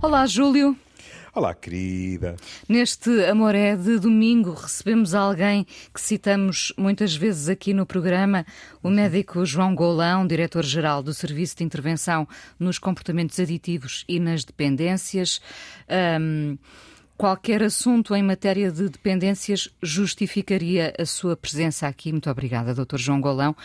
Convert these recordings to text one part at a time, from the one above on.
Olá, Júlio. Olá, querida. Neste Amoré de domingo recebemos alguém que citamos muitas vezes aqui no programa, o médico João Golão, diretor-geral do Serviço de Intervenção nos Comportamentos Aditivos e nas Dependências. Um, qualquer assunto em matéria de dependências justificaria a sua presença aqui. Muito obrigada, Dr. João Golão.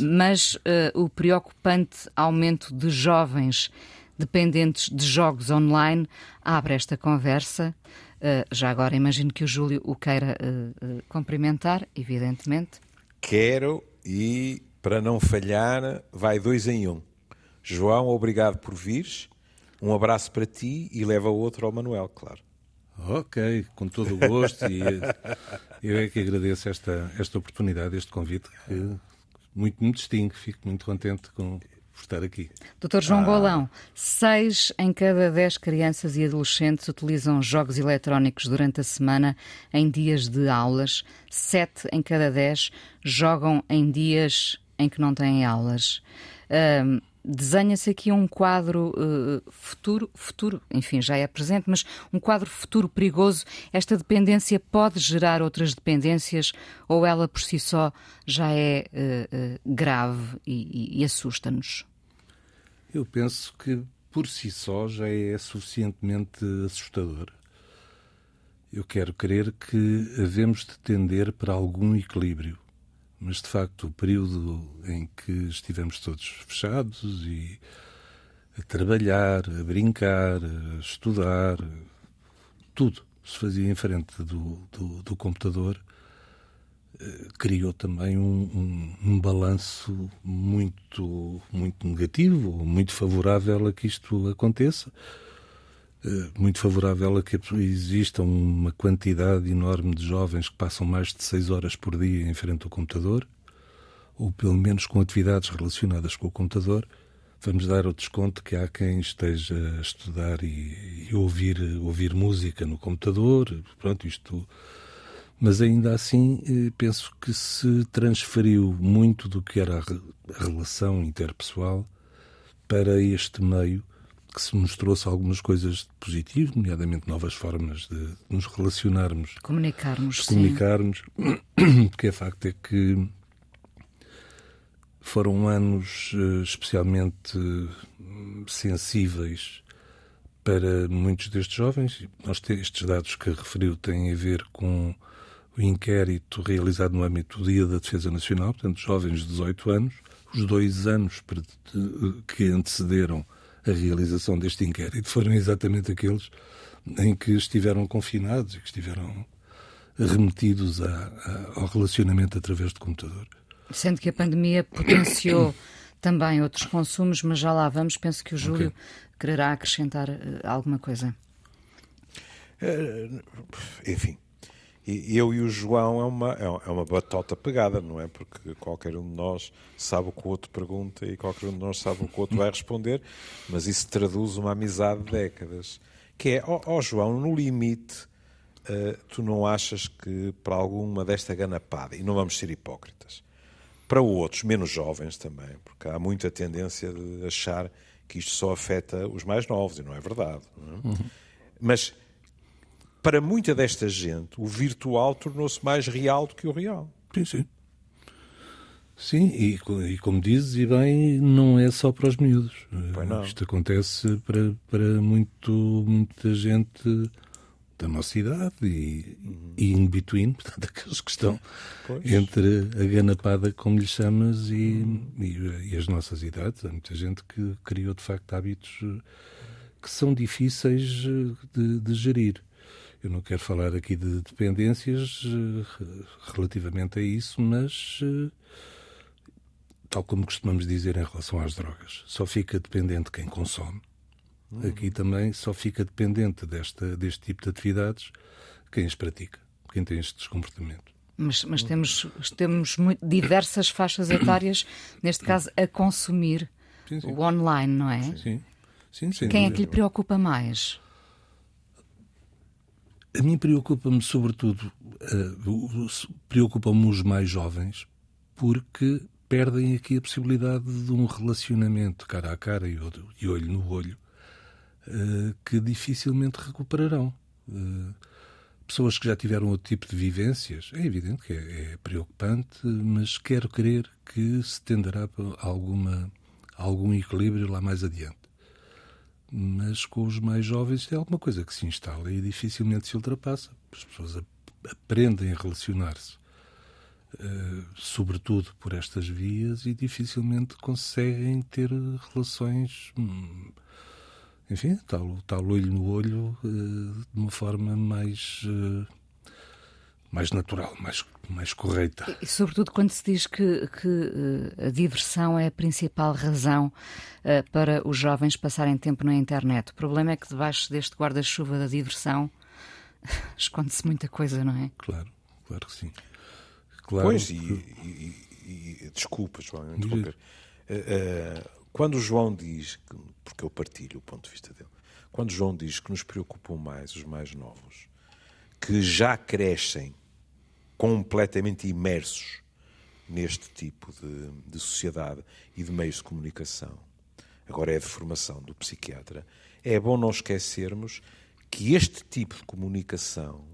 Mas uh, o preocupante aumento de jovens dependentes de jogos online abre esta conversa. Uh, já agora imagino que o Júlio o queira uh, uh, cumprimentar, evidentemente. Quero e, para não falhar, vai dois em um. João, obrigado por vires. Um abraço para ti e leva outro ao Manuel, claro. Ok, com todo o gosto e eu é que agradeço esta, esta oportunidade, este convite que muito me distingue, fico muito contente com, por estar aqui. Doutor João ah. Golão, seis em cada dez crianças e adolescentes utilizam jogos eletrónicos durante a semana em dias de aulas. Sete em cada dez jogam em dias em que não têm aulas. Um, desenha-se aqui um quadro uh, futuro, futuro, enfim, já é presente, mas um quadro futuro perigoso. Esta dependência pode gerar outras dependências ou ela por si só já é uh, uh, grave e, e, e assusta-nos? Eu penso que por si só já é suficientemente assustador. Eu quero crer que havemos de tender para algum equilíbrio mas de facto o período em que estivemos todos fechados e a trabalhar, a brincar, a estudar, tudo se fazia em frente do, do, do computador, criou também um, um, um balanço muito, muito negativo, muito favorável a que isto aconteça. Eh, muito favorável a que exista uma quantidade enorme de jovens que passam mais de seis horas por dia em frente ao computador, ou pelo menos com atividades relacionadas com o computador. Vamos dar o desconto que há quem esteja a estudar e, e ouvir, ouvir música no computador. Pronto, isto. Mas ainda assim, eh, penso que se transferiu muito do que era a relação interpessoal para este meio que se mostrou-se algumas coisas de positivo, nomeadamente novas formas de nos relacionarmos. Comunicarmos, de comunicarmos, porque é facto é que foram anos eh, especialmente hum, sensíveis para muitos destes jovens. Nós estes dados que referiu têm a ver com o inquérito realizado no âmbito do Dia da Defesa Nacional, portanto, jovens de 18 anos, os dois anos que antecederam a realização deste inquérito foram exatamente aqueles em que estiveram confinados e que estiveram remetidos a, a, ao relacionamento através do computador. Sendo que a pandemia potenciou também outros consumos, mas já lá vamos. Penso que o Júlio okay. quererá acrescentar uh, alguma coisa. Uh, enfim, e eu e o João é uma, é, é uma batota pegada, não é? Porque qualquer um de nós sabe o que o outro pergunta e qualquer um de nós sabe o que o outro vai responder, mas isso traduz uma amizade de décadas. Que é, ó oh, oh, João, no limite, uh, tu não achas que para alguma desta ganapada, e não vamos ser hipócritas, para outros, menos jovens também, porque há muita tendência de achar que isto só afeta os mais novos, e não é verdade. Não é? Uhum. Mas para muita desta gente, o virtual tornou-se mais real do que o real. Sim, sim. Sim, e, e, como dizes, e bem, não é só para os miúdos. Isto acontece para, para muito, muita gente da nossa idade e, uhum. e in between, portanto, aqueles que estão pois. entre a ganapada, como lhe chamas, e, uhum. e, e, as nossas idades. Há muita gente que criou, de facto, hábitos que são difíceis de, de gerir. Eu não quero falar aqui de dependências uh, relativamente a isso, mas uh, tal como costumamos dizer em relação às drogas, só fica dependente quem consome. Uhum. Aqui também só fica dependente desta, deste tipo de atividades quem as pratica, quem tem estes comportamentos. Mas, mas temos, temos muito, diversas faixas etárias, neste caso, a consumir sim, sim. o online, não é? Sim. sim. sim Quem é que lhe preocupa mais? A mim preocupa-me, sobretudo, uh, preocupam-me os mais jovens, porque perdem aqui a possibilidade de um relacionamento cara a cara e olho no olho, uh, que dificilmente recuperarão. Uh, pessoas que já tiveram outro tipo de vivências, é evidente que é, é preocupante, mas quero crer que se tenderá a alguma, algum equilíbrio lá mais adiante. Mas com os mais jovens é alguma coisa que se instala e dificilmente se ultrapassa. As pessoas aprendem a relacionar-se, uh, sobretudo por estas vias, e dificilmente conseguem ter relações. Hum, enfim, tal, tal olho no olho uh, de uma forma mais, uh, mais natural, mais, mais correta. E, sobretudo quando se diz que, que uh, a diversão é a principal razão para os jovens passarem tempo na internet. O problema é que debaixo deste guarda-chuva da diversão esconde-se muita coisa, não é? Claro, claro que sim. Claro pois, que... e, e, e desculpa, João, interromper. quando o João diz porque eu partilho o ponto de vista dele. Quando João diz que nos preocupam mais os mais novos, que já crescem completamente imersos neste tipo de, de sociedade e de meios de comunicação, agora é de formação do psiquiatra, é bom não esquecermos que este tipo de comunicação,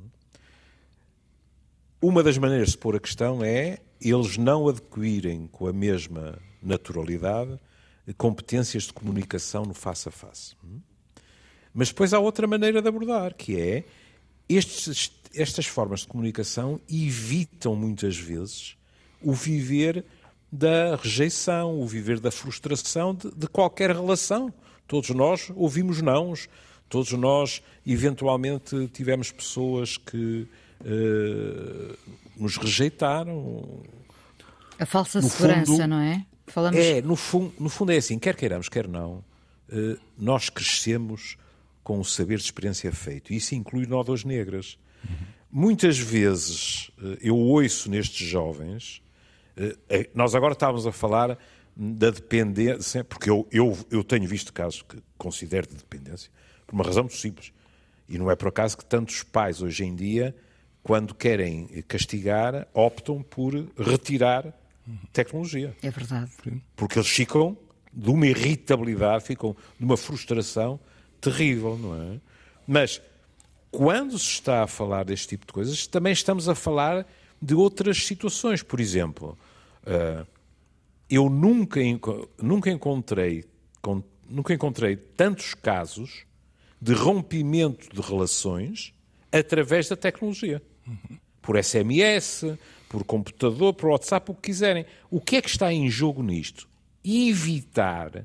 uma das maneiras de pôr a questão é eles não adquirem com a mesma naturalidade competências de comunicação no face a face. Mas depois há outra maneira de abordar, que é estes, estas formas de comunicação evitam muitas vezes o viver da rejeição, o viver da frustração de, de qualquer relação. Todos nós ouvimos nãos, todos nós eventualmente tivemos pessoas que uh, nos rejeitaram. A falsa no segurança, fundo, não é? Falamos... É, no, fun no fundo é assim, quer queiramos, quer não, eh, nós crescemos com o saber de experiência feito. E isso inclui nódoas negras. Muitas vezes eh, eu ouço nestes jovens, eh, nós agora estávamos a falar da dependência, porque eu, eu, eu tenho visto casos que considero de dependência, por uma razão muito simples. E não é por acaso que tantos pais hoje em dia, quando querem castigar, optam por retirar tecnologia. É verdade. Porque eles ficam de uma irritabilidade, ficam de uma frustração terrível, não é? Mas quando se está a falar deste tipo de coisas, também estamos a falar de outras situações. Por exemplo, uh, eu nunca, nunca encontrei nunca encontrei tantos casos de rompimento de relações através da tecnologia. Por SMS, por computador, por WhatsApp, o que quiserem. O que é que está em jogo nisto? Evitar,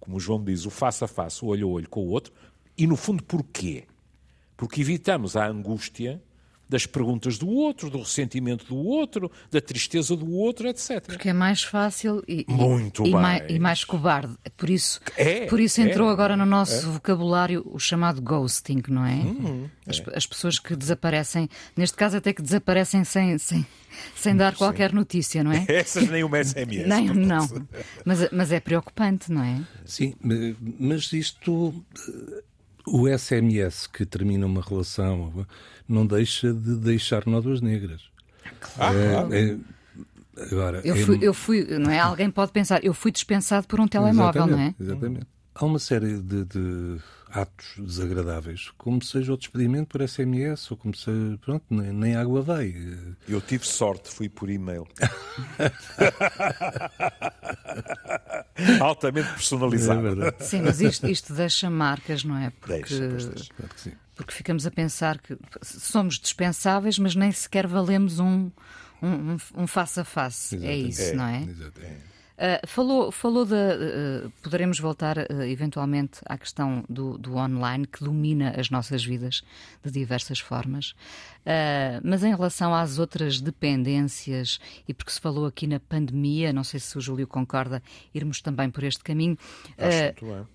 como o João diz, o face a face, o olho a olho com o outro. E, no fundo, porquê? Porque evitamos a angústia das perguntas do outro, do ressentimento do outro, da tristeza do outro, etc. Porque é mais fácil e, Muito e, mais. e mais cobarde. Por isso, é, por isso entrou é, agora no nosso é. vocabulário o chamado ghosting, não é? Hum, as, as, pessoas que desaparecem, neste caso até que desaparecem sem, sem, sem dar qualquer Sim. notícia, não é? Essas nem uma SMS. nem, não. Mas, mas é preocupante, não é? Sim, mas isto o SMS que termina uma relação não deixa de deixar nódoas negras. Claro. É, é, agora, eu, fui, é... eu fui, não é? Alguém pode pensar, eu fui dispensado por um telemóvel, exatamente, não é? Exatamente. Há uma série de, de, atos desagradáveis, como seja o despedimento por SMS, ou como se pronto, nem, nem água vai. Eu tive sorte, fui por e-mail. Altamente personalizado. É verdade. Sim, mas isto, isto deixa marcas, não é? Porque, deixa, deixa. Claro porque ficamos a pensar que somos dispensáveis, mas nem sequer valemos um, um, um face a face. É isso, é, não é? Exatamente. Uh, falou, falou de. Uh, poderemos voltar uh, eventualmente à questão do, do, online que domina as nossas vidas de diversas formas. mas em relação às outras dependências, e porque se falou aqui na pandemia, não sei se o Júlio concorda, irmos também por este caminho.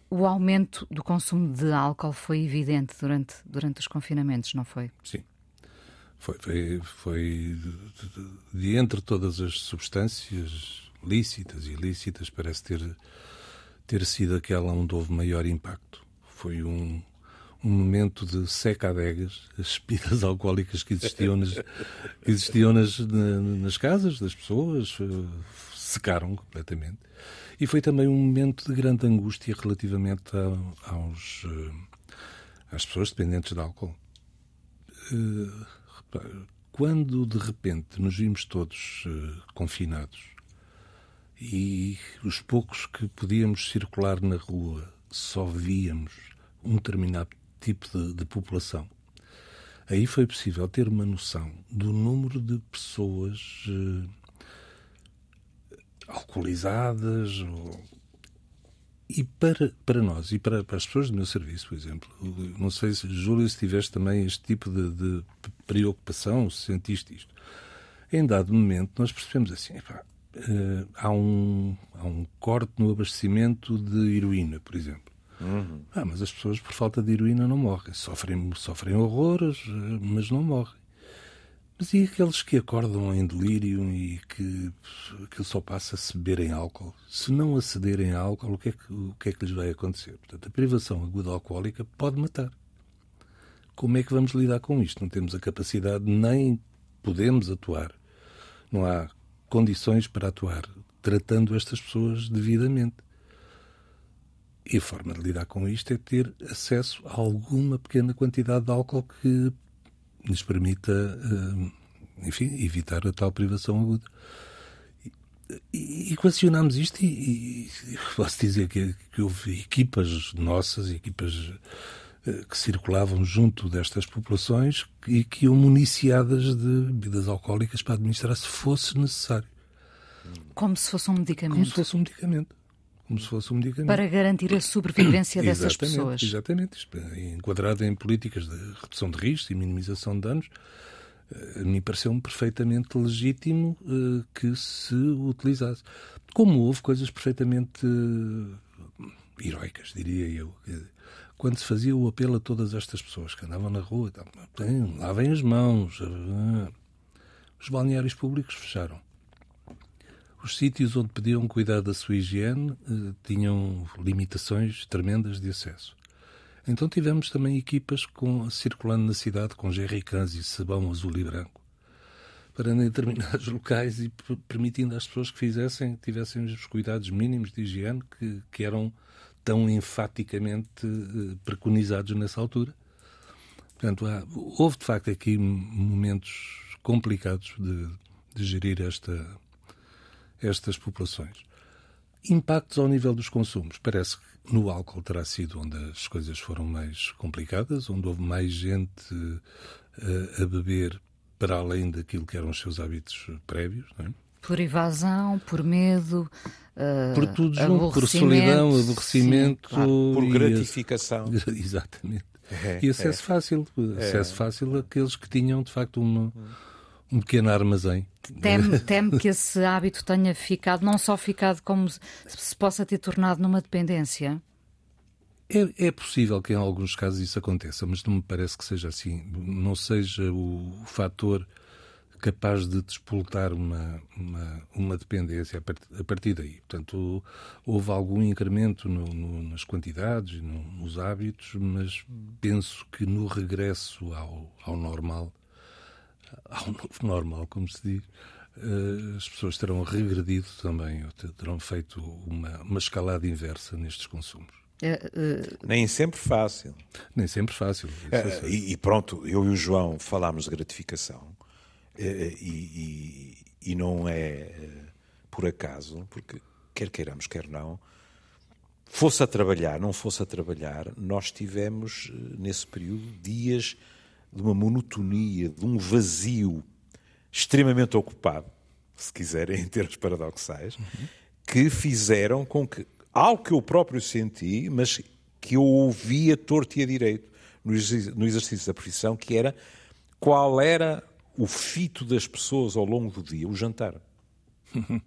o aumento do consumo de álcool foi evidente durante, durante os confinamentos, não foi? Sim. Foi, foi, foi de, de, de entre todas as substâncias lícitas e ilícitas, parece ter, ter sido aquela onde houve maior impacto. Foi um, um momento de seca-adegas, as bebidas alcoólicas que existiam nas, que existiam nas, na, nas casas das pessoas, secaram completamente. E foi também um momento de grande angústia relativamente a, aos, uh, às pessoas dependentes de álcool. Uh, quando de repente nos vimos todos confinados e os poucos que podíamos circular na rua só víamos um determinado tipo de, de população, aí foi possível ter uma noção do número de pessoas uh, alcoolizadas ou e para, para nós e para, para as pessoas do meu serviço, por exemplo, não sei se, Júlio, se tiveste também este tipo de, de preocupação, se sentiste isto. Em dado momento, nós percebemos assim: epá, uh, há, um, há um corte no abastecimento de heroína, por exemplo. Uhum. Ah, mas as pessoas, por falta de heroína, não morrem. Sofrem, sofrem horrores, eh, mas não morrem. Mas e aqueles que acordam em delírio e que, que só passa a se beberem álcool? Se não acederem a álcool, o que, é que, o que é que lhes vai acontecer? Portanto, a privação aguda alcoólica pode matar. Como é que vamos lidar com isto? Não temos a capacidade, nem podemos atuar. Não há condições para atuar tratando estas pessoas devidamente. E a forma de lidar com isto é ter acesso a alguma pequena quantidade de álcool que nos permita, eh, enfim, evitar a tal privação aguda. E equacionámos isto e, e, posso dizer que, que houve equipas nossas, equipas que circulavam junto destas populações e que iam municiadas de bebidas alcoólicas para administrar se fosse necessário. Como se fosse um medicamento. Como se fosse um medicamento como se fosse um medicamento. Para garantir a sobrevivência dessas pessoas. Exatamente. Enquadrado em políticas de redução de riscos e minimização de danos, eh, mim pareceu-me perfeitamente legítimo que se utilizasse. Como houve coisas perfeitamente heroicas, diria eu. Quando se fazia o apelo a todas estas pessoas que andavam na rua, lavem as mãos. Uh, os balneários públicos fecharam. Os sítios onde podiam cuidar da sua higiene eh, tinham limitações tremendas de acesso. Então tivemos também equipas com, circulando na cidade com jerrycans e sabão azul e branco para em determinados locais e permitindo às pessoas que fizessem, tivessem os cuidados mínimos de higiene que, que eram tão enfaticamente eh, preconizados nessa altura. Portanto, há, houve de facto aqui momentos complicados de, de gerir esta, estas populações. Impactos ao nível dos consumos. Parece que no álcool terá sido onde as coisas foram mais complicadas, onde houve mais gente uh, a beber para além daquilo que eram os seus hábitos prévios. Não é? Por evasão, por medo, uh, por tudo junto, por solidão, aborrecimento, sim, claro. por gratificação. Exatamente. É, e acesso é. fácil, acesso é. fácil àqueles que tinham de facto uma, um pequeno armazém. Teme, teme que esse hábito tenha ficado, não só ficado, como se possa ter tornado numa dependência? É, é, possível que em alguns casos isso aconteça, mas não me parece que seja assim. Não seja o, o fator capaz de despoltar uma, uma, uma dependência a partir daí. Portanto, houve algum incremento no, no, nas quantidades e no, nos hábitos, mas penso que no regresso ao, ao normal ao novo normal, como se diz, eh, as pessoas terão regredido também, terão feito uma, uma escalada inversa nestes consumos. É, uh... Nem sempre fácil. Nem sempre fácil. É, e, e, pronto, eu e o João falámos de gratificação e, e, e não é por acaso, porque quer queiramos, quer não, fosse a trabalhar, não fosse a trabalhar, nós tivemos nesse período dias de uma monotonia, de um vazio extremamente ocupado, se quiserem, em termos paradoxais, uhum. que fizeram com que algo que eu próprio senti, mas que eu ouvia torto e a direito no exercício da profissão, que era qual era o fito das pessoas ao longo do dia, o jantar.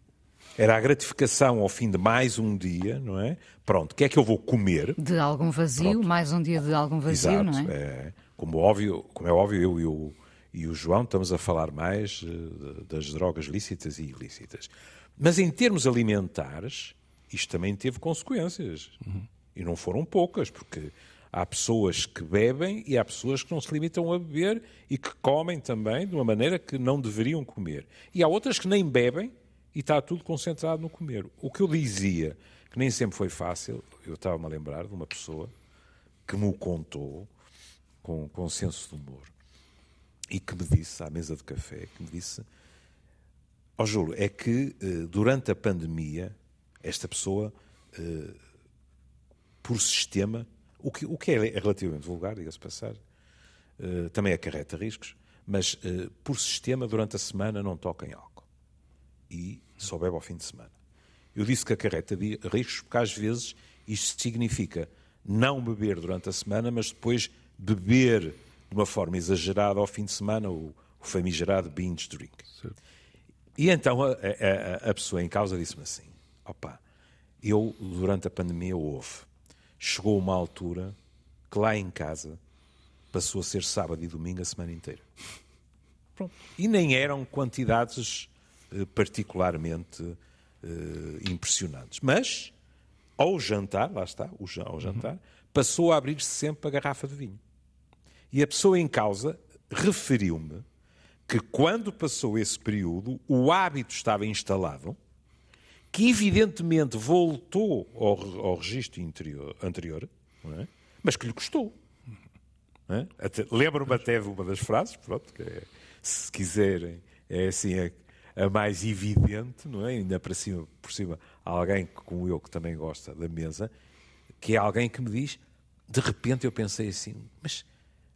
Era a gratificação ao fim de mais um dia, não é? Pronto, o que é que eu vou comer? De algum vazio, Pronto. mais um dia de algum vazio, Exato, não é? é? Como, óbvio, como é óbvio, eu e o, e o João estamos a falar mais uh, das drogas lícitas e ilícitas. Mas em termos alimentares, isto também teve consequências. Uhum. E não foram poucas, porque há pessoas que bebem e há pessoas que não se limitam a beber e que comem também de uma maneira que não deveriam comer. E há outras que nem bebem e está tudo concentrado no comer. O que eu dizia, que nem sempre foi fácil, eu estava-me a lembrar de uma pessoa que me o contou com, com senso de humor e que me disse, à mesa de café, que me disse, ó oh, Júlio, é que eh, durante a pandemia, esta pessoa, eh, por sistema, o que, o que é relativamente vulgar, diga-se passar, eh, também acarreta riscos, mas por sistema, durante a semana, não toca em álcool. E só bebe ao fim de semana. Eu disse que acarreta riscos porque às vezes isto significa não beber durante a semana, mas depois beber de uma forma exagerada ao fim de semana, o, o famigerado binge drink. Certo. E então a, a, a, pessoa em causa disse-me assim: opa, eu durante a pandemia houve. Chegou uma altura que lá em casa passou a ser sábado e domingo a semana inteira. Pronto. E nem eram quantidades eh, particularmente eh, impressionantes. Mas, ao jantar, lá está, ao jantar, uhum. passou a abrir-se sempre a garrafa de vinho. E a pessoa em causa referiu-me que quando passou esse período, o hábito estava instalado, que evidentemente voltou ao, ao registro interior, anterior, é? mas que lhe custou. É? Lembro-me até de uma das frases, pronto, que é, se quiserem, é assim a, a, mais evidente, não é? Ainda por cima, por cima, alguém como eu que também gosta da mesa, que é alguém que me diz, de repente eu pensei assim, mas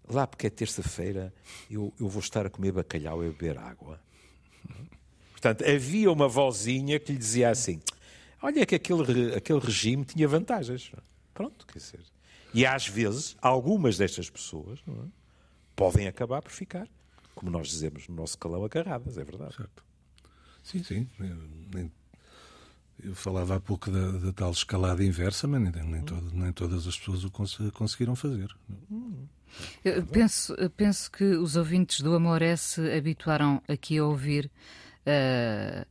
lá porque é terça-feira, eu, eu vou estar a comer bacalhau e a beber água. Portanto, havia uma vozinha que lhe dizia assim: olha que aquele, aquele regime tinha vantagens. Pronto, quer dizer. E às vezes, algumas destas pessoas é? podem acabar por ficar, como nós dizemos no nosso calão, agarradas, é verdade. Certo. Sim, sim. Eu falava há pouco da, da tal escalada inversa, mas nem, nem, todo, nem todas as pessoas o cons conseguiram fazer. Hum. Eu penso, penso que os ouvintes do Amoré se habituaram aqui a ouvir uh,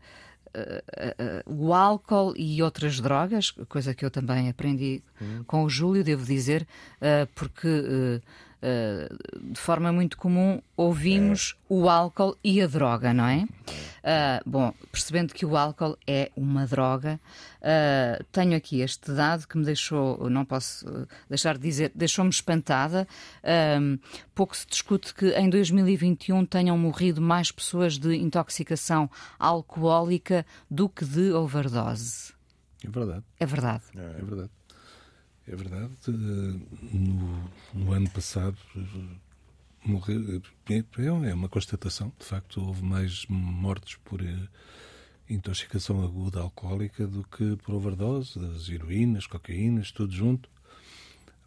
uh, uh, o álcool e outras drogas, coisa que eu também aprendi hum. com o Júlio, devo dizer, porque de forma muito comum ouvimos é. o álcool e a droga, não é? Uh, bom, percebendo que o álcool é uma droga, uh, tenho aqui este dado que me deixou, não posso deixar de dizer, deixou-me espantada. Uh, pouco se discute que em 2021 tenham morrido mais pessoas de intoxicação alcoólica do que de overdose. É verdade. É verdade. É, é verdade. É verdade. No, no ano passado morreu. É, uma constatação. De facto, houve mais mortes por eh, intoxicação aguda alcoólica do que por overdose, das heroínas, cocaínas, tudo junto.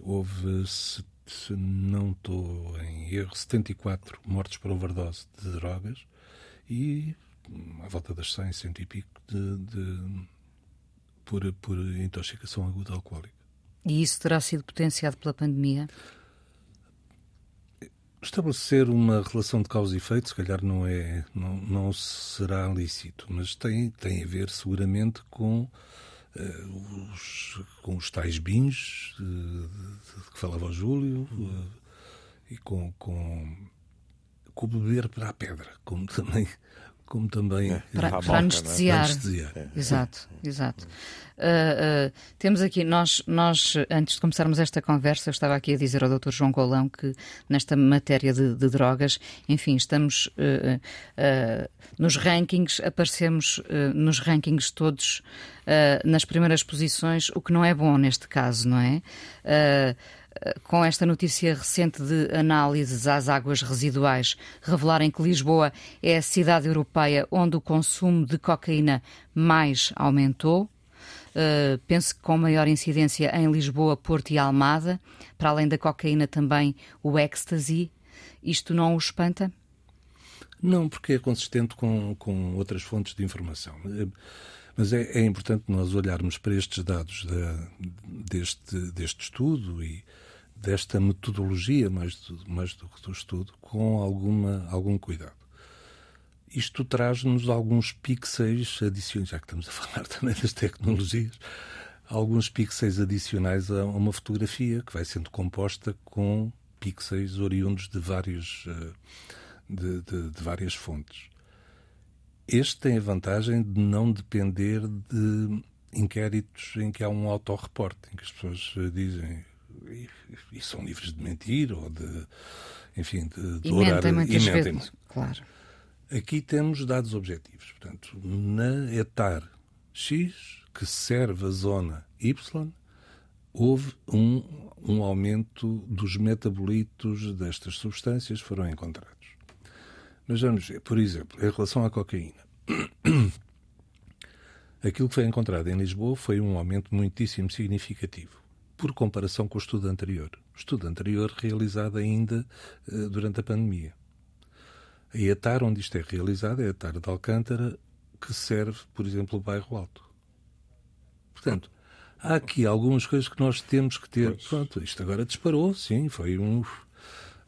Houve, se, se não estou em erro, 74 mortes por overdose de drogas e à volta das 100, 100 e pico de, de por, por intoxicação aguda alcoólica. E isso terá sido potenciado pela pandemia? Estabelecer uma relação de causa e efeito, se calhar não é, não, não será lícito, mas tem, tem a ver seguramente com uh, os, com os tais bins uh, de, que falava o Júlio uh, e com, com, com beber para a pedra, como também como também é, para, para, anestesiar. Para anestesiar. É. Exato, exato. Uh, uh, temos aqui, nós, nós, antes de começarmos esta conversa, eu estava aqui a dizer ao Dr. João Golão que nesta matéria de, de drogas, enfim, estamos uh, nos rankings, aparecemos nos rankings todos nas primeiras posições, o que não é bom neste caso, não é? Com esta notícia recente de análises às águas residuais revelarem que Lisboa é a cidade europeia onde o consumo de cocaína mais aumentou. Uh, penso que com maior incidência em Lisboa, Porto e Almada, para além da cocaína também o ecstasy. Isto não o espanta? Não, porque é consistente com, com outras fontes de informação. Mas é, é importante nós olharmos para estes dados da, deste, deste estudo e desta metodologia, mais do, mais do que do estudo, com alguma, algum cuidado. Isto traz-nos alguns pixels adicionais, já que estamos a falar também das tecnologias, alguns pixels adicionais a uma fotografia que vai sendo composta com pixels oriundos de, vários, eh, de, de, de várias fontes. este tem a vantagem de não depender de inquéritos em que há um autorreporte, em que as pessoas eh, dizem e, e são livres de mentir ou de, enfim, de, de e orar. Mentem muitas e mentem vezes, claro. Aqui temos dados objetivos. Portanto, na etar X, que serve a zona Y, houve um, um aumento dos metabolitos destas substâncias foram encontrados. Mas vamos ver, por exemplo, em relação à cocaína. Aquilo que foi encontrado em Lisboa foi um aumento muitíssimo significativo, por comparação com o estudo anterior. O estudo anterior realizado ainda uh, durante a pandemia. A ETAR, onde isto é realizado, é a ETAR de Alcântara, que serve, por exemplo, o bairro Alto. Portanto, há aqui algumas coisas que nós temos que ter. Pois. Pronto, isto agora disparou, sim, foi um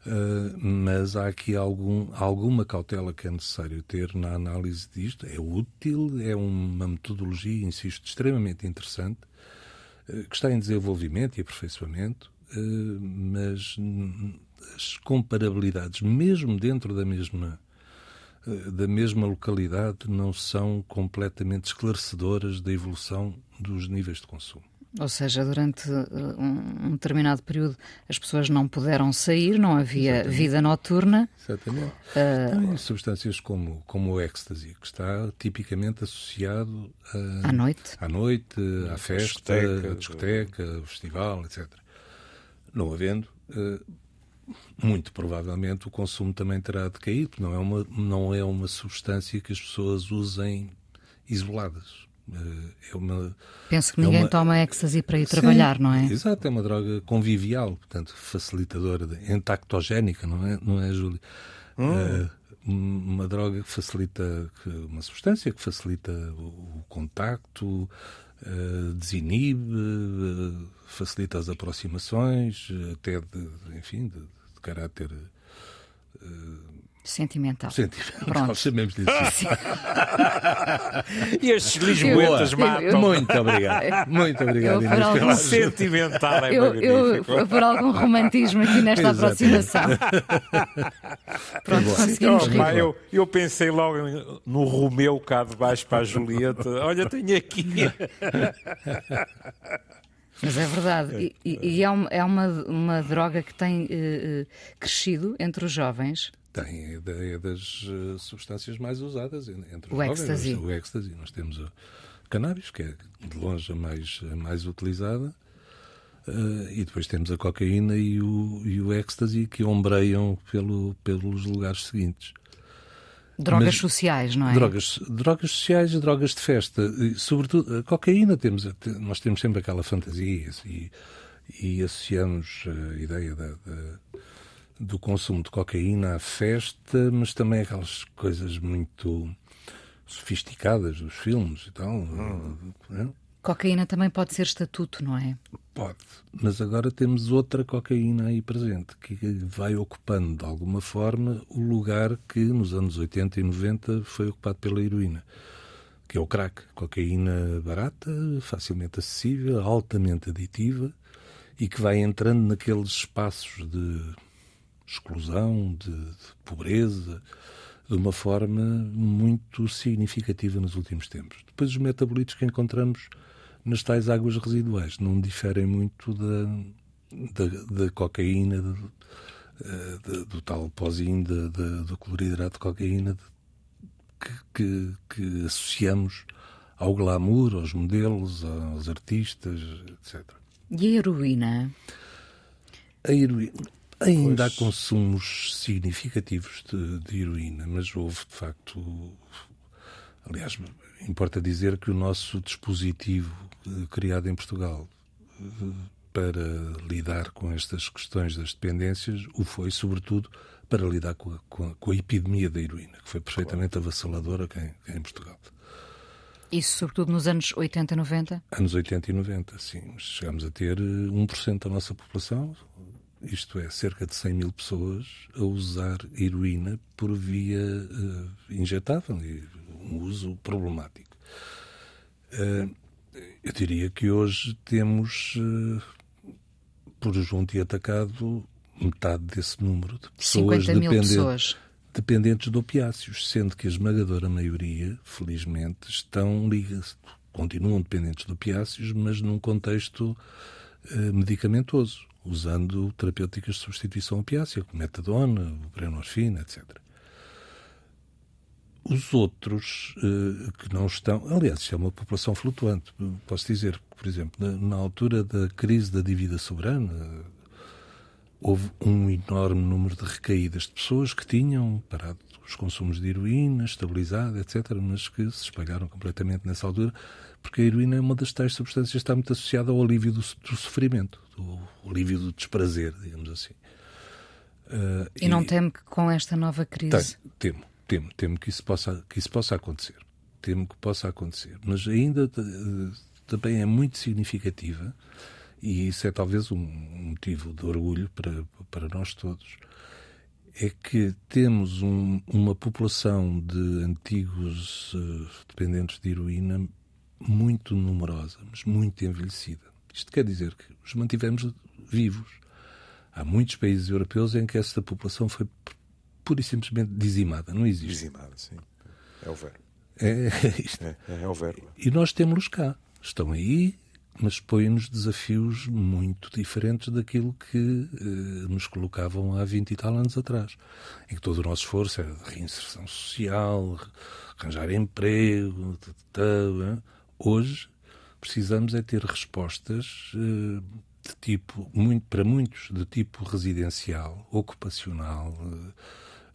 Uh, mas há aqui algum, alguma cautela que é necessário ter na análise disto. É útil, é uma metodologia, insisto, extremamente interessante, que está em desenvolvimento e aperfeiçoamento, uh, mas as comparabilidades, mesmo dentro da mesma da mesma localidade, não são completamente esclarecedoras da evolução dos níveis de consumo. Ou seja, durante uh, um determinado período as pessoas não puderam sair, não havia Exatamente. vida noturna. Exatamente. Uh, Tem substâncias como, como o ecstasy, que está tipicamente associado a, à noite, à, noite, à festa, discoteca, à discoteca, festival, etc. Não havendo, uh, muito provavelmente o consumo também terá decaído, porque não é uma, não é uma substância que as pessoas usem isoladas. Eh, é uma, Penso que ninguém é uma... toma ecstasy para ir Sim, trabalhar, não é? Exato, é uma droga convivial, portanto, facilitadora, de, entactogénica, não é, não é Júlio? Hum. Uh, uma droga que facilita, uma substância que facilita o, o contacto, uh, desinibe, uh, facilita as aproximações, até de, enfim, de, de caráter Sentimental. Sentimental, Pronto. chamemos de assim. e estes lisboetas matam. Muito obrigado. Muito obrigado, eu, Inês. Algum... Sentimental é eu, eu, Por algum romantismo aqui nesta aproximação. Pronto, conseguimos oh, pá, eu, eu pensei logo no Romeu cá de baixo para a Julieta. Olha, tenho aqui. Mas é verdade. E, e é, uma, é uma, uma droga que tem uh, crescido entre os jovens tem ideia das uh, substâncias mais usadas entre os o jovens. Ecstasy. O ecstasy. Nós temos o cannabis, que é de longe a mais, a mais utilizada, uh, e depois temos a cocaína e o, e o ecstasy que ombreiam pelo, pelos lugares seguintes. Drogas Mas, sociais, não é? Drogas, drogas sociais e drogas de festa. E, sobretudo, a cocaína, temos, nós temos sempre aquela fantasia e, e associamos a ideia da, da do consumo de cocaína à festa, mas também aquelas coisas muito sofisticadas dos filmes e tal. Hum. É? Cocaína também pode ser estatuto, não é? Pode, mas agora temos outra cocaína aí presente, que vai ocupando de alguma forma o lugar que nos anos 80 e 90 foi ocupado pela heroína, que é o crack. Cocaína barata, facilmente acessível, altamente aditiva e que vai entrando naqueles espaços de exclusão, de, de pobreza, de uma forma muito significativa nos últimos tempos. Depois, os metabolitos que encontramos nas tais águas residuais não diferem muito da, da, da cocaína, do, eh, do tal pozinho, do cloridrato de cocaína que, que, que, associamos ao glamour, aos modelos, aos artistas, etc. E a heroína? A heroína. Ainda pois. há consumos significativos de, de, heroína, mas houve, de facto. Aliás, importa dizer que o nosso dispositivo eh, criado em Portugal eh, para lidar com estas questões das dependências o foi, sobretudo, para lidar com a, com a, com a epidemia da heroína, que foi perfeitamente claro. avassaladora cá em, cá em Portugal. Isso, sobretudo nos anos 80 e 90? Anos 80 e 90, sim. Chegámos a ter 1% eh, da nossa população, isto é, cerca de 100 mil pessoas a usar heroína por via uh, injetável, um uso problemático. Uh, eu diria que hoje temos, uh, por junto e atacado, metade desse número de pessoas 50 mil pessoas. dependentes de opiáceos, sendo que a esmagadora maioria, felizmente, estão ligados, continuam dependentes de opiáceos, mas num contexto medicamentoso, usando terapêuticas de substituição opiácea, como metadona, buprenorfina, etc. Os outros eh, que não estão, aliás, isto é uma população flutuante. Posso dizer que, por exemplo, na, na altura da crise da dívida soberana, houve um enorme número de recaídas de pessoas que tinham parado os consumos de heroína, estabilizado, etc., mas que se espalharam completamente nessa altura, porque a heroína é uma das tais substâncias que está muito associada ao alívio do, do sofrimento, do alívio do desprazer, digamos assim. Uh, e, e, não teme que com esta nova crise. temo, temo, temo que isso possa, que isso possa acontecer. Temo que possa acontecer. Mas ainda uh, também é muito significativa e isso é talvez um motivo de orgulho para, para nós todos, é que temos um, uma população de antigos uh, dependentes de heroína muito numerosa, mas muito envelhecida. Isto quer dizer que os mantivemos vivos. Há muitos países europeus em que essa população foi pura e simplesmente dizimada. Não existe. Dizimada, sim. É o verbo. É, é, é, é o verbo. E nós temos-los cá. Estão aí, mas põe-nos desafios muito diferentes daquilo que eh, nos colocavam há 20 e tal anos atrás, em que todo o nosso esforço era de reinserção social, arranjar emprego. Tata, hoje precisamos é ter respostas eh, de tipo, muito, para muitos, de tipo residencial, ocupacional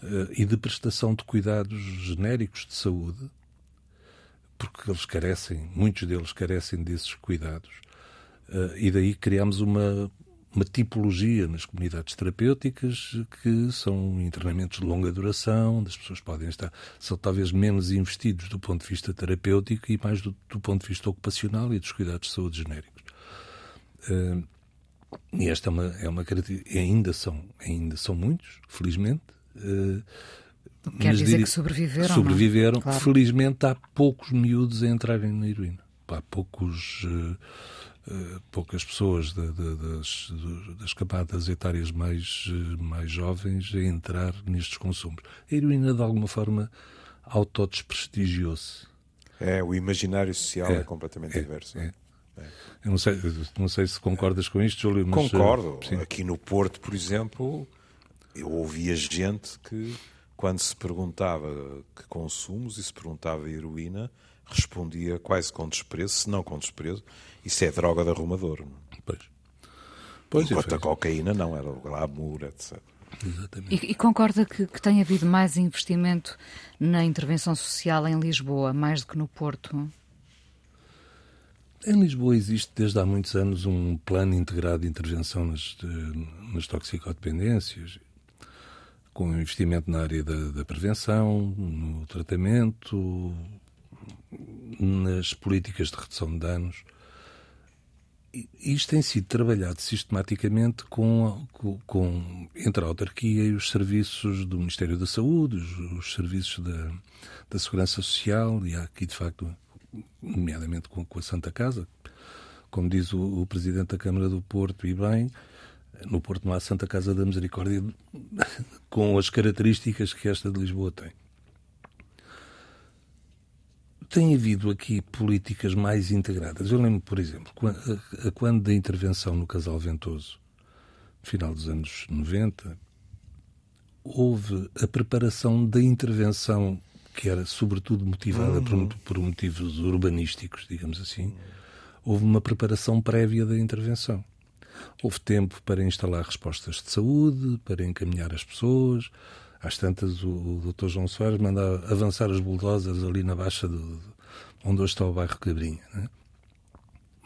eh, e de prestação de cuidados genéricos de saúde porque eles carecem, muitos deles carecem desses cuidados. E daí criamos uma, uma tipologia nas comunidades terapêuticas que são internamentos de longa duração, onde as pessoas podem estar, são talvez menos investidos do ponto de vista terapêutico e mais do, do ponto de vista ocupacional e dos cuidados de saúde genéricos. Uh, e esta é uma, é uma característica, ainda são, ainda são muitos, felizmente, uh, Quer dizer que sobreviveram? Sobreviveram. Claro. Felizmente há poucos miúdos a entrarem na heroína. Há poucos, uh, poucas pessoas de, de, das, das camadas etárias mais, uh, mais jovens a entrar nestes consumos. A heroína, de alguma forma, autodesprestigiou-se. É, o imaginário social é, é completamente é, diverso. É. É. Eu não sei, não sei se concordas com isto, Júlio. Mas, Concordo. Aqui no Porto, por exemplo, eu ouvia gente que quando se perguntava que consumos e se perguntava heroína, respondia quase com desprezo, se não com desprezo, isso é droga de arrumador. Pois. pois Enquanto a cocaína não, era o glamour, etc. Exatamente. E, e concorda que, que tem havido mais investimento na intervenção social em Lisboa, mais do que no Porto? Em Lisboa existe desde há muitos anos um plano integrado de intervenção nas, nas toxicodependências com investimento na área da, da prevenção, no tratamento, nas políticas de redução de danos. Isto tem sido trabalhado sistematicamente com, com, com, entre a autarquia e os serviços do Ministério da Saúde, os, os serviços da, da, Segurança Social, e há aqui, de facto, nomeadamente com, com a Santa Casa, como diz o, o Presidente da Câmara do Porto, e bem, no Porto não há Santa Casa da Misericórdia com as características que esta de Lisboa tem. Tem havido aqui políticas mais integradas. Eu lembro, por exemplo, quando da intervenção no Casal Ventoso, no final dos anos 90, houve a preparação da intervenção que era sobretudo motivada uhum. por, por motivos urbanísticos, digamos assim. Houve uma preparação prévia da intervenção. Houve tempo para instalar respostas de saúde, para encaminhar as pessoas. Às tantas, o, o Dr. João Soares manda avançar os bulldozers ali na baixa do, onde hoje está o bairro Cabrinha. Né?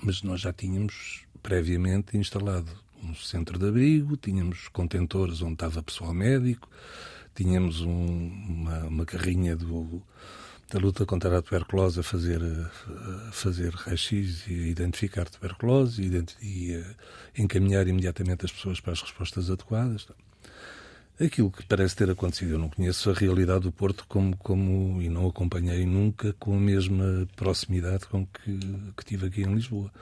Mas nós já tínhamos previamente instalado um centro de abrigo, tínhamos contentores onde estava pessoal médico, tínhamos um, uma, uma carrinha do da luta contra a tuberculose a fazer, a fazer raio-x e identificar tuberculose e, e encaminhar imediatamente as pessoas para as respostas adequadas. Aquilo que parece ter acontecido, eu não conheço a realidade do Porto como, como e não acompanhei nunca com a mesma proximidade com que, que tive aqui em Lisboa.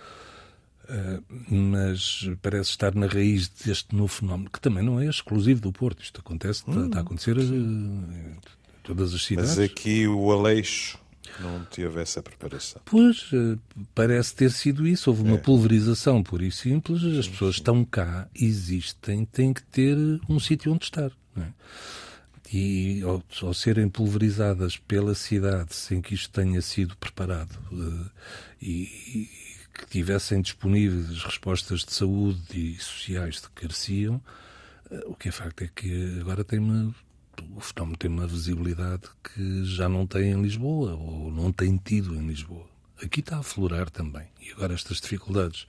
Uh, mas parece estar na raiz deste novo fenómeno, que também não é exclusivo do Porto. Isto acontece, hum, está, a acontecer uh, em todas as cidades. Mas aqui o Aleixo não teve essa preparação. Pois, uh, parece ter sido isso. Houve uma é. pulverização pura e simples. As pessoas sim. estão cá, existem, têm que ter um sítio onde estar. É? E ao, ao, serem pulverizadas pela cidade sem que isto tenha sido preparado e, que tivessem disponíveis respostas de saúde e sociais que careciam, eh, o que é facto é que agora tem uma, o fenómeno tem uma visibilidade que já não tem em Lisboa, ou não tem tido em Lisboa. Aqui está a florar também. E agora estas dificuldades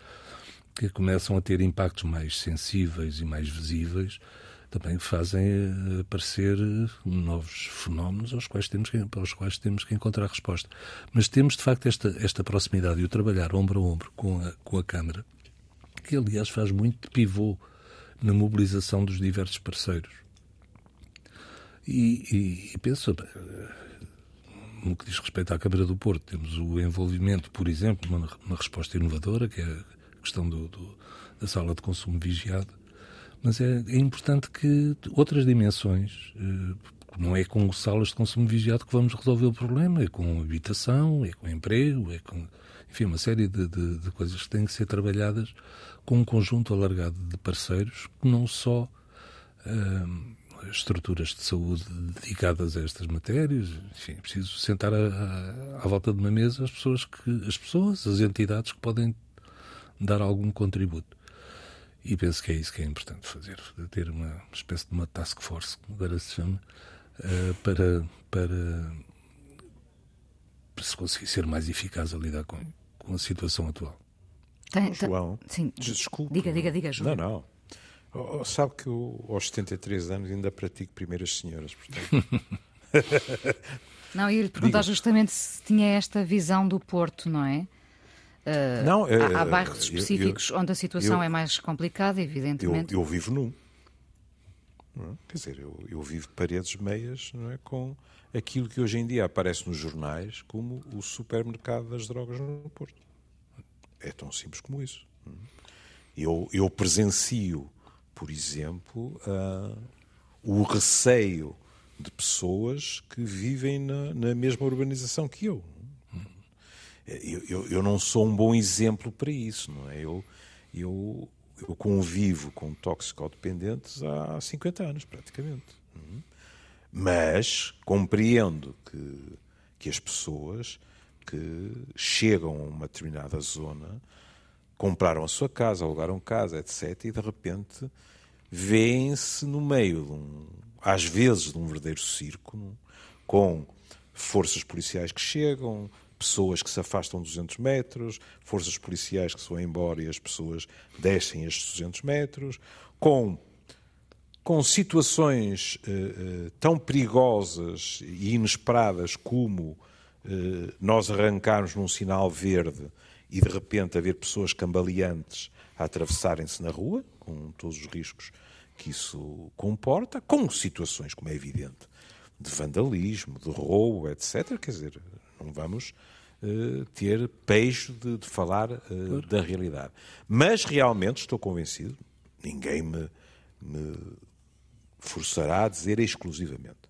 que começam a ter impactos mais sensíveis e mais visíveis, também fazem eh, aparecer eh, novos fenómenos aos quais temos que, aos quais temos que encontrar resposta. Mas temos, de facto, esta, esta proximidade e o trabalhar ombro a ombro com a, com a Câmara, que, aliás, faz muito de pivô na mobilização dos diversos parceiros. E, e, e penso, eh, no que diz respeito à Câmara do Porto, temos o envolvimento, por exemplo, numa, resposta inovadora, que é a questão do, do, da sala de consumo vigiado, mas é, é importante que outras dimensões, eh, não é com salas de consumo vigiado que vamos resolver o problema, é com habitação, é com emprego, é com enfim, uma série de, de, de, coisas que têm que ser trabalhadas com um conjunto alargado de parceiros, que não só uh, estruturas de saúde dedicadas a estas matérias, enfim, é preciso sentar a, a, à volta de uma mesa as pessoas, que, as pessoas, as entidades que podem dar algum contributo. E penso que é isso que é importante fazer, ter uma espécie de uma task force, como agora se chama, uh, para, para, para se conseguir ser mais eficaz a lidar com, com a situação atual. Tem, João, sim, desculpe. Diga, diga, diga, João. Não, não. Oh, oh sabe que eu, aos 73 anos ainda pratico primeiras senhoras, portanto. não, eu ia lhe perguntar diga. justamente se tinha esta visão do Porto, não é? Uh, não, há, há, bairros específicos eu, eu, onde a situação eu, é mais complicada, evidentemente. Eu, vivo num. É? Quer dizer, eu, vivo de paredes meias não é, com aquilo que hoje em dia aparece nos jornais como o supermercado das drogas no Porto. É tão simples como isso. Eu, eu presencio, por exemplo, uh, o receio de pessoas que vivem na, na mesma urbanização que eu eu, eu, eu, não sou um bom exemplo para isso, não é? Eu, eu, eu convivo com toxicodependentes há 50 anos, praticamente. Uhum. Mas compreendo que, que as pessoas que chegam a uma determinada zona compraram a sua casa, alugaram casa, etc., e de repente vêem-se no meio de um, às vezes, de um verdadeiro circo, com forças policiais que chegam, pessoas que se afastam 200 metros, forças policiais que se vão embora e as pessoas descem estes 200 metros, com, com situações uh, uh, tão perigosas e inesperadas como nós arrancarmos num sinal verde e de repente haver pessoas cambaleantes a atravessarem-se na rua, com todos os riscos que isso comporta, com situações, como é evidente, de vandalismo, de roubo, etc. Quer dizer, não vamos uh, ter peixe de, de falar uh, claro. da realidade. Mas realmente estou convencido, ninguém me, me forçará a dizer exclusivamente.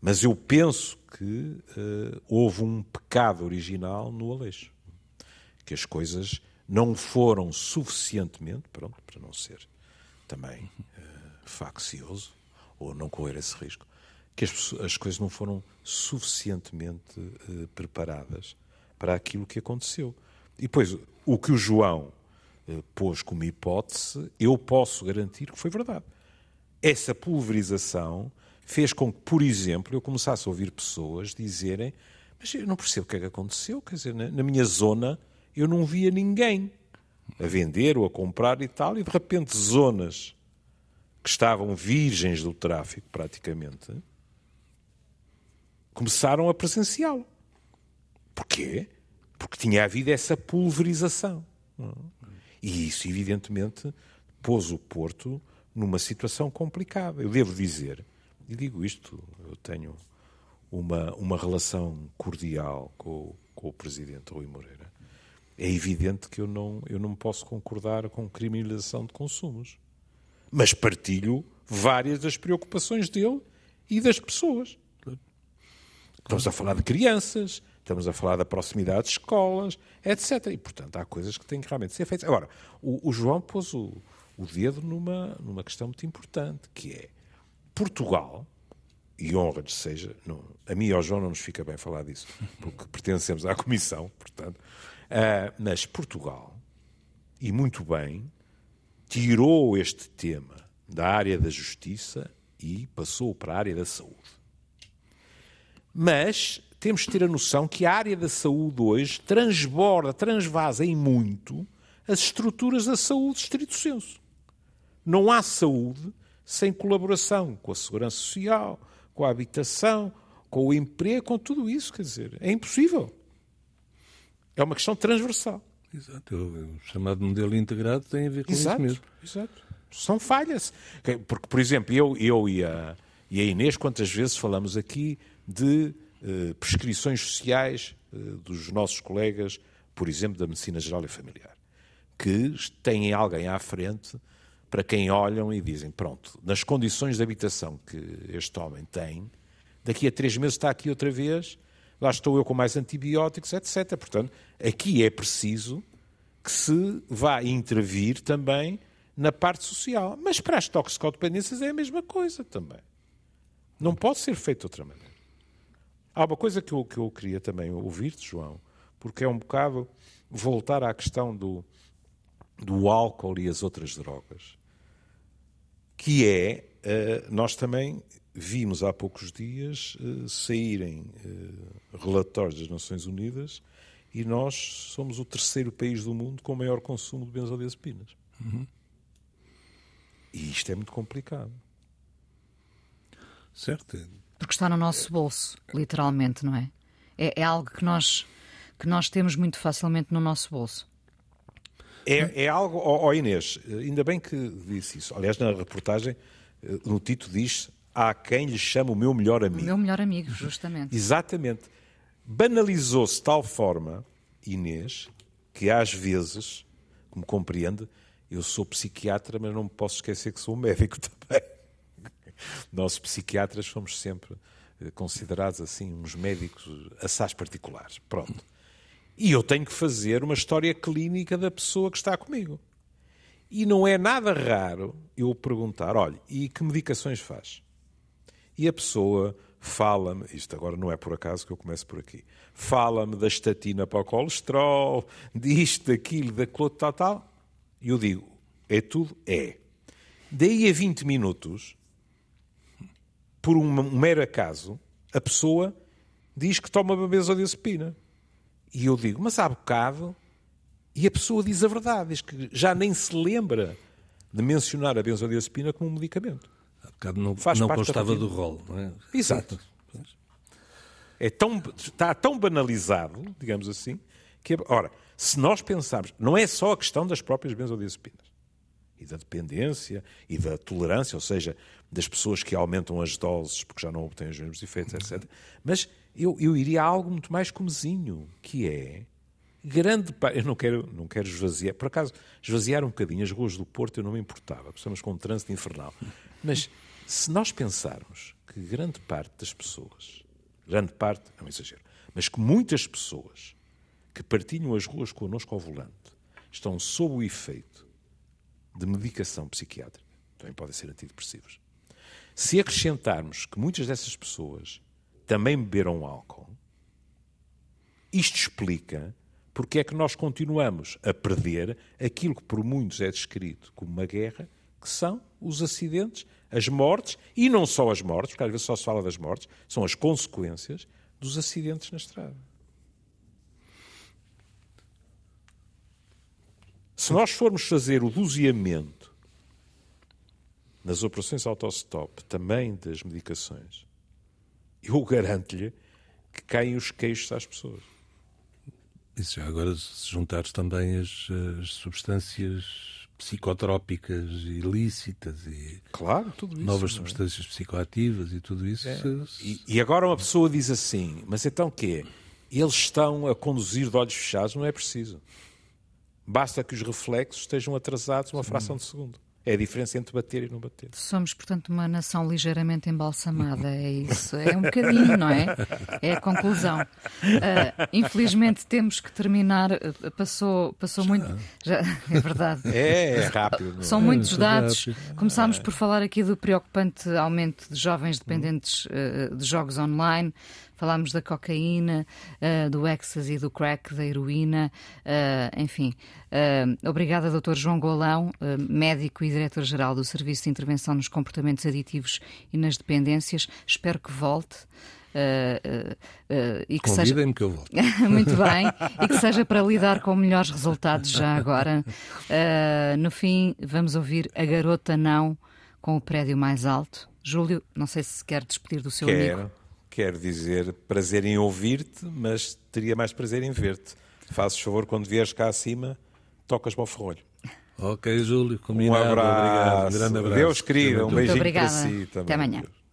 Mas eu penso que uh, houve um pecado original no Aleixo. Que as coisas não foram suficientemente, pronto, para não ser também uh, faccioso, ou não correr esse risco, que as, as coisas não foram suficientemente uh, preparadas para aquilo que aconteceu. E depois, o que o João uh, pôs como hipótese, eu posso garantir que foi verdade. Essa pulverização fez com que, por exemplo, eu começasse a ouvir pessoas dizerem mas eu não percebo o que é que aconteceu, quer dizer, na, na minha zona eu não via ninguém a vender ou a comprar e tal, e de repente zonas que estavam virgens do tráfico praticamente, começaram a presenciá-lo. Porquê? Porque tinha havido essa pulverização. E isso, evidentemente, pôs o Porto numa situação complicada. Eu devo dizer, e digo isto, eu tenho uma, uma relação cordial com, com o Presidente Rui Moreira. é evidente que eu não, eu não posso concordar com criminalização de consumos. Mas partilho várias das preocupações dele e das pessoas. Estamos a falar de crianças, estamos a falar da proximidade de escolas, etc. E, portanto, há coisas que têm que realmente ser feitas. Agora, o, o João pôs o, o dedo numa, numa questão muito importante, que é Portugal, e honra-lhes seja, não, a mim e ao João não nos fica bem falar disso, porque pertencemos à Comissão, portanto, uh, mas Portugal, e muito bem, tirou este tema da área da justiça e passou para a área da saúde. Mas temos de ter a noção que a área da saúde hoje transborda, transvasa em muito as estruturas da saúde estrito senso. Não há saúde sem colaboração com a segurança social, com a habitação, com o emprego, com tudo isso, quer dizer, é impossível. É uma questão transversal. Exato. O chamado modelo integrado tem a ver com exato, isso mesmo. Exato. São falhas. Porque, por exemplo, eu, eu e, a, e a Inês, quantas vezes falamos aqui de eh, prescrições sociais eh, dos nossos colegas, por exemplo, da Medicina Geral e Familiar, que têm alguém à frente para quem olham e dizem: pronto, nas condições de habitação que este homem tem, daqui a três meses está aqui outra vez, lá estou eu com mais antibióticos, etc. Portanto, aqui é preciso que se vá intervir também na parte social. Mas para as toxicodependências é a mesma coisa também. Não pode ser feito de outra maneira. Há uma coisa que eu, que eu queria também ouvir-te, João, porque é um bocado voltar à questão do, do álcool e as outras drogas que é, eh, nós também vimos há poucos dias eh, saírem eh, relatórios das Nações Unidas e nós somos o terceiro país do mundo com maior consumo de benzodiazepinas. Uhum. E isto é muito complicado. Certo. Porque está no nosso bolso, literalmente, não é? É, é algo que nós, que nós temos muito facilmente no nosso bolso. É, é algo, ó Inês, ainda bem que disse isso. Aliás, na reportagem, eh, no título diz há quem lhe chama o meu melhor amigo. O meu melhor amigo, justamente. Exatamente. Banalizou-se de tal forma, Inês, que às vezes, como compreende, eu sou psiquiatra, mas não me posso esquecer que sou médico também. Nós psiquiatras somos sempre eh, considerados assim uns médicos assaz particulares. Pronto. E eu tenho que fazer uma história clínica da pessoa que está comigo. E não é nada raro eu perguntar: olha, e que medicações faz? E a pessoa fala-me, isto agora não é por acaso que eu começo por aqui, fala-me da estatina para o colesterol, disto, daquilo, daquilo, tal, tal. E eu digo: é tudo? É. Daí a 20 minutos, por um mero acaso, a pessoa diz que toma uma benzodiazepina. E eu digo, mas há bocado. E a pessoa diz a verdade, diz que já nem se lembra de mencionar a benzodiazepina como um medicamento. Há bocado não, Faz não constava do rol, não é? Exato. É tão, está tão banalizado, digamos assim, que, ora, se nós pensarmos, não é só a questão das próprias benzodiazepinas, e da dependência, e da tolerância, ou seja, das pessoas que aumentam as doses porque já não obtêm os mesmos efeitos, etc. Mas eu, eu iria a algo muito mais comezinho, que é grande parte. Eu não quero, não quero esvaziar, por acaso, esvaziar um bocadinho as ruas do Porto eu não me importava, estamos com um trânsito infernal. Mas se nós pensarmos que grande parte das pessoas, grande parte, é um exagero, mas que muitas pessoas que partilham as ruas connosco ao volante estão sob o efeito de medicação psiquiátrica, também podem ser antidepressivos. Se acrescentarmos que muitas dessas pessoas também beberam álcool, isto explica porque é que nós continuamos a perder aquilo que por muitos é descrito como uma guerra, que são os acidentes, as mortes, e não só as mortes, porque às vezes só se fala das mortes, são as consequências dos acidentes na estrada. Se nós formos fazer o doseamento nas operações autostop, também das medicações, eu garanto-lhe que caem os queixos às pessoas. Isso já agora, se juntares também as, as substâncias psicotrópicas ilícitas e claro, tudo isso, novas é? substâncias psicoativas e tudo isso. É. E, e, agora uma pessoa diz assim, mas então o quê? Eles estão a conduzir de olhos fechados? Não é preciso. Basta que os reflexos estejam atrasados uma fração de segundo. É a diferença entre bater e não bater. Somos, portanto, uma nação ligeiramente embalsamada, é isso. É um bocadinho, não é? É a conclusão. Uh, infelizmente temos que terminar. Uh, passou, passou muito. Já, é verdade. É, é rápido. São muitos dados. Começámos por falar aqui do preocupante aumento de jovens dependentes uh, de jogos online. Falámos da cocaína, uh, do ecstasy, do crack, da heroína, uh, enfim. Uh, obrigada, Dr. João Golão, médico e diretor-geral do Serviço de Intervenção nos Comportamentos Aditivos e nas Dependências. Espero que volte. Uh, uh, e que seja que eu volto. muito bem e que seja para lidar com melhores resultados já agora. no fim, vamos ouvir a garota não com o prédio mais alto. Júlio, não sei se quer despedir do seu Quero. amigo quer dizer prazer em ouvir-te, mas teria mais prazer em ver-te. Fazes favor, quando vieres cá acima, tocas-me ao ferrolho. Ok, Júlio, combinado. Um abraço. Obrigado. Um grande abraço. Deus querido, um beijinho para si também. Até amanhã.